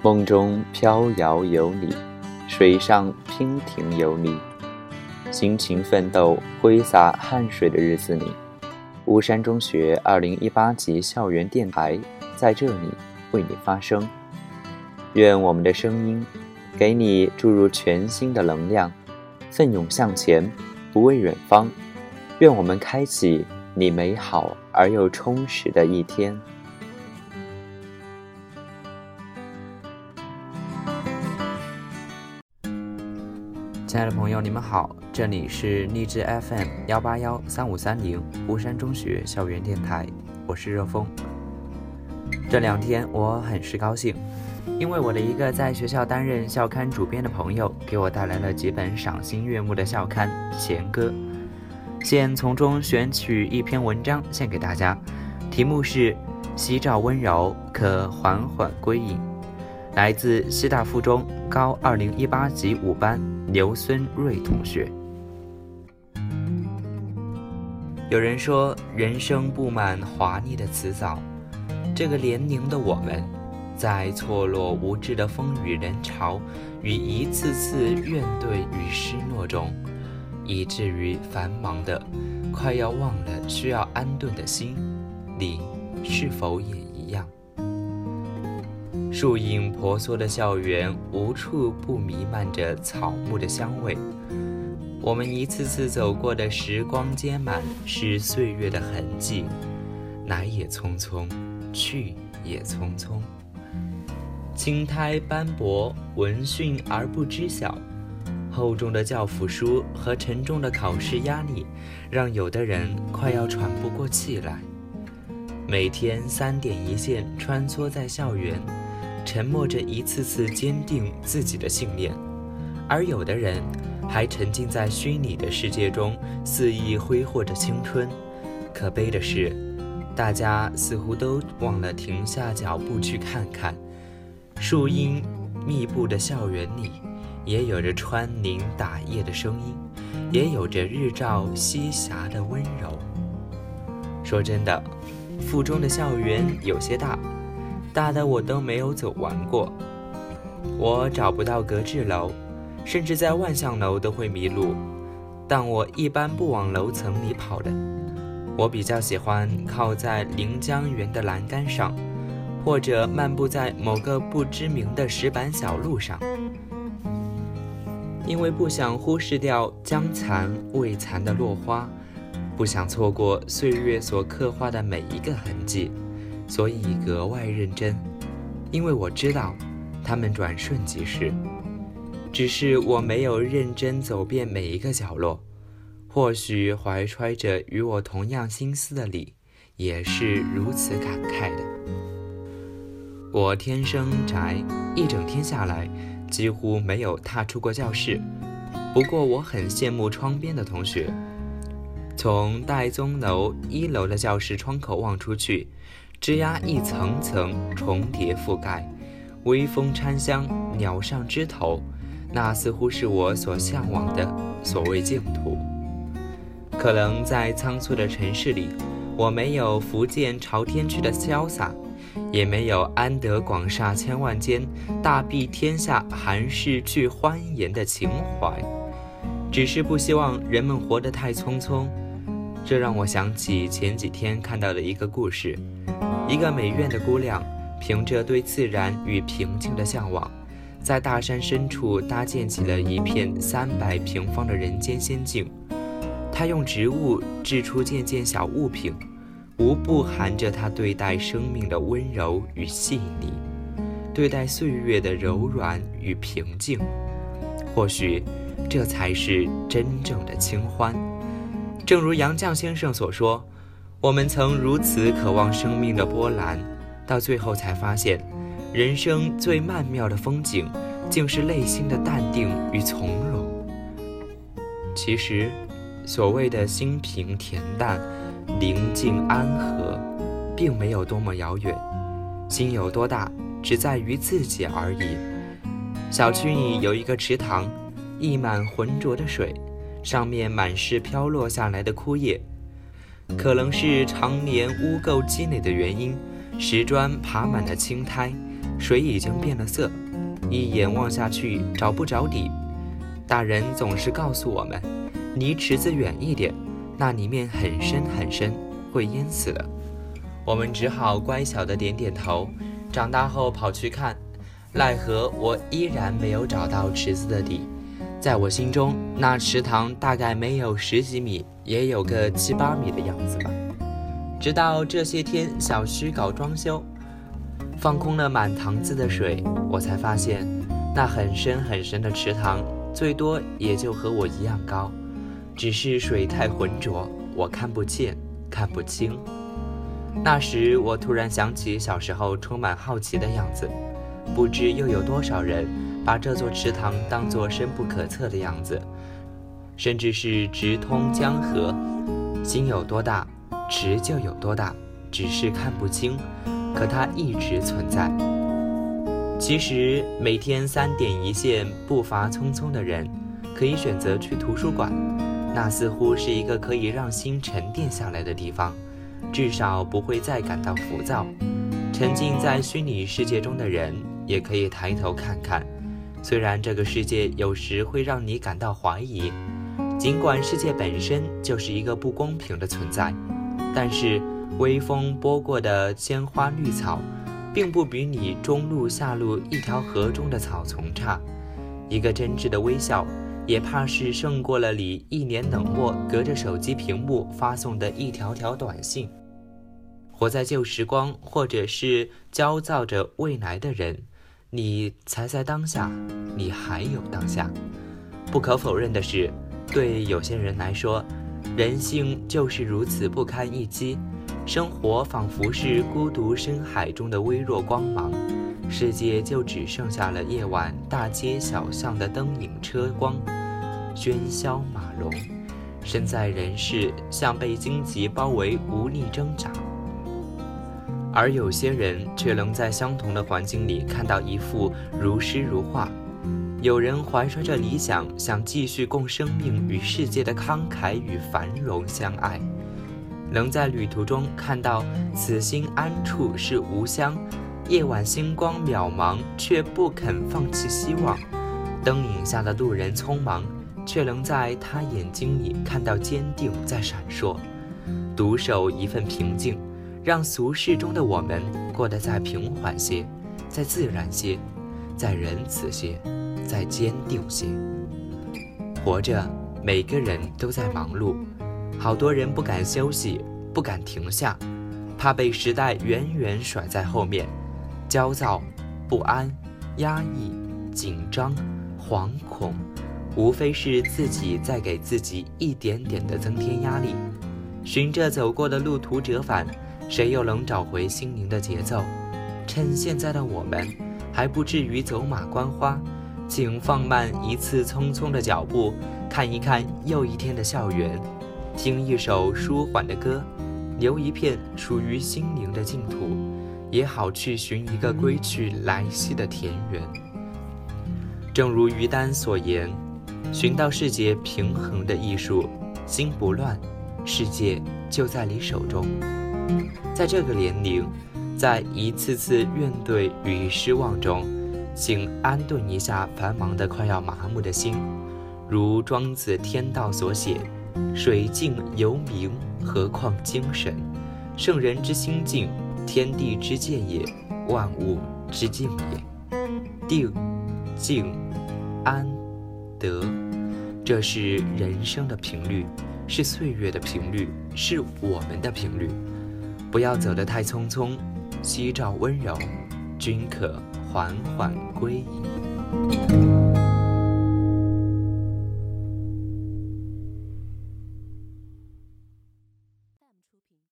梦中飘摇有你，水上娉婷有你，辛勤奋斗、挥洒汗水的日子里，巫山中学二零一八级校园电台在这里为你发声。愿我们的声音给你注入全新的能量，奋勇向前，不畏远方。愿我们开启你美好而又充实的一天。亲爱的朋友，你们好，这里是励志 FM 幺八幺三五三零巫山中学校园电台，我是热风。这两天我很是高兴，因为我的一个在学校担任校刊主编的朋友给我带来了几本赏心悦目的校刊《弦歌》，现从中选取一篇文章献给大家，题目是《夕照温柔，可缓缓归隐》。来自西大附中高二零一八级五班刘孙瑞同学。有人说，人生布满华丽的辞藻。这个年龄的我们，在错落无知的风雨人潮与一次次怨怼与失落中，以至于繁忙的快要忘了需要安顿的心，你是否也一样？树影婆娑的校园，无处不弥漫着草木的香味。我们一次次走过的时光街满是岁月的痕迹，来也匆匆，去也匆匆。青苔斑驳，闻讯而不知晓。厚重的教辅书和沉重的考试压力，让有的人快要喘不过气来。每天三点一线穿梭在校园。沉默着，一次次坚定自己的信念，而有的人还沉浸在虚拟的世界中，肆意挥霍着青春。可悲的是，大家似乎都忘了停下脚步去看看，树荫密布的校园里，也有着穿林打叶的声音，也有着日照西霞的温柔。说真的，附中的校园有些大。大的我都没有走完过，我找不到格致楼，甚至在万象楼都会迷路。但我一般不往楼层里跑的，我比较喜欢靠在临江园的栏杆上，或者漫步在某个不知名的石板小路上，因为不想忽视掉将残未残的落花，不想错过岁月所刻画的每一个痕迹。所以格外认真，因为我知道，他们转瞬即逝。只是我没有认真走遍每一个角落。或许怀揣着与我同样心思的你，也是如此感慨的。我天生宅，一整天下来几乎没有踏出过教室。不过我很羡慕窗边的同学，从戴宗楼一楼的教室窗口望出去。枝桠一层层重叠覆盖，微风掺香，鸟上枝头，那似乎是我所向往的所谓净土。可能在仓促的城市里，我没有福建朝天去的潇洒，也没有安得广厦千万间，大庇天下寒士俱欢颜的情怀，只是不希望人们活得太匆匆。这让我想起前几天看到的一个故事。一个美院的姑娘，凭着对自然与平静的向往，在大山深处搭建起了一片三百平方的人间仙境。她用植物制出件件小物品，无不含着她对待生命的温柔与细腻，对待岁月的柔软与平静。或许，这才是真正的清欢。正如杨绛先生所说。我们曾如此渴望生命的波澜，到最后才发现，人生最曼妙的风景，竟是内心的淡定与从容。其实，所谓的心平恬淡、宁静安和，并没有多么遥远。心有多大，只在于自己而已。小区里有一个池塘，溢满浑浊的水，上面满是飘落下来的枯叶。可能是常年污垢积累的原因，石砖爬满了青苔，水已经变了色，一眼望下去找不着底。大人总是告诉我们，离池子远一点，那里面很深很深，会淹死的。我们只好乖巧的点点头。长大后跑去看，奈何我依然没有找到池子的底。在我心中，那池塘大概没有十几米，也有个七八米的样子吧。直到这些天小区搞装修，放空了满塘子的水，我才发现，那很深很深的池塘。最多也就和我一样高，只是水太浑浊，我看不见，看不清。那时我突然想起小时候充满好奇的样子，不知又有多少人把这座池塘当作深不可测的样子，甚至是直通江河。心有多大，池就有多大，只是看不清，可它一直存在。其实每天三点一线、步伐匆匆的人，可以选择去图书馆，那似乎是一个可以让心沉淀下来的地方，至少不会再感到浮躁。沉浸在虚拟世界中的人，也可以抬头看看，虽然这个世界有时会让你感到怀疑，尽管世界本身就是一个不公平的存在，但是微风拨过的鲜花绿草。并不比你中路下路一条河中的草丛差，一个真挚的微笑，也怕是胜过了你一脸冷漠隔着手机屏幕发送的一条条短信。活在旧时光，或者是焦躁着未来的人，你才在当下，你还有当下。不可否认的是，对有些人来说，人性就是如此不堪一击。生活仿佛是孤独深海中的微弱光芒，世界就只剩下了夜晚大街小巷的灯影车光，喧嚣马龙，身在人世像被荆棘包围，无力挣扎。而有些人却能在相同的环境里看到一幅如诗如画。有人怀揣着理想，想继续共生命与世界的慷慨与繁荣相爱。能在旅途中看到此心安处是吾乡，夜晚星光渺茫，却不肯放弃希望。灯影下的路人匆忙，却能在他眼睛里看到坚定在闪烁。独守一份平静，让俗世中的我们过得再平缓些，再自然些，再仁慈些，再坚定些。活着，每个人都在忙碌。好多人不敢休息，不敢停下，怕被时代远远甩在后面。焦躁、不安、压抑、紧张、惶恐，无非是自己在给自己一点点的增添压力。循着走过的路途折返，谁又能找回心灵的节奏？趁现在的我们还不至于走马观花，请放慢一次匆匆的脚步，看一看又一天的校园。听一首舒缓的歌，留一片属于心灵的净土，也好去寻一个归去来兮的田园。正如于丹所言：“寻到世界平衡的艺术，心不乱，世界就在你手中。”在这个年龄，在一次次怨怼与失望中，请安顿一下繁忙的快要麻木的心，如庄子《天道》所写。水静犹明，何况精神？圣人之心静，天地之见也，万物之静也。定、静、安、得，这是人生的频率，是岁月的频率，是我们的频率。不要走得太匆匆，夕照温柔，均可缓缓归矣。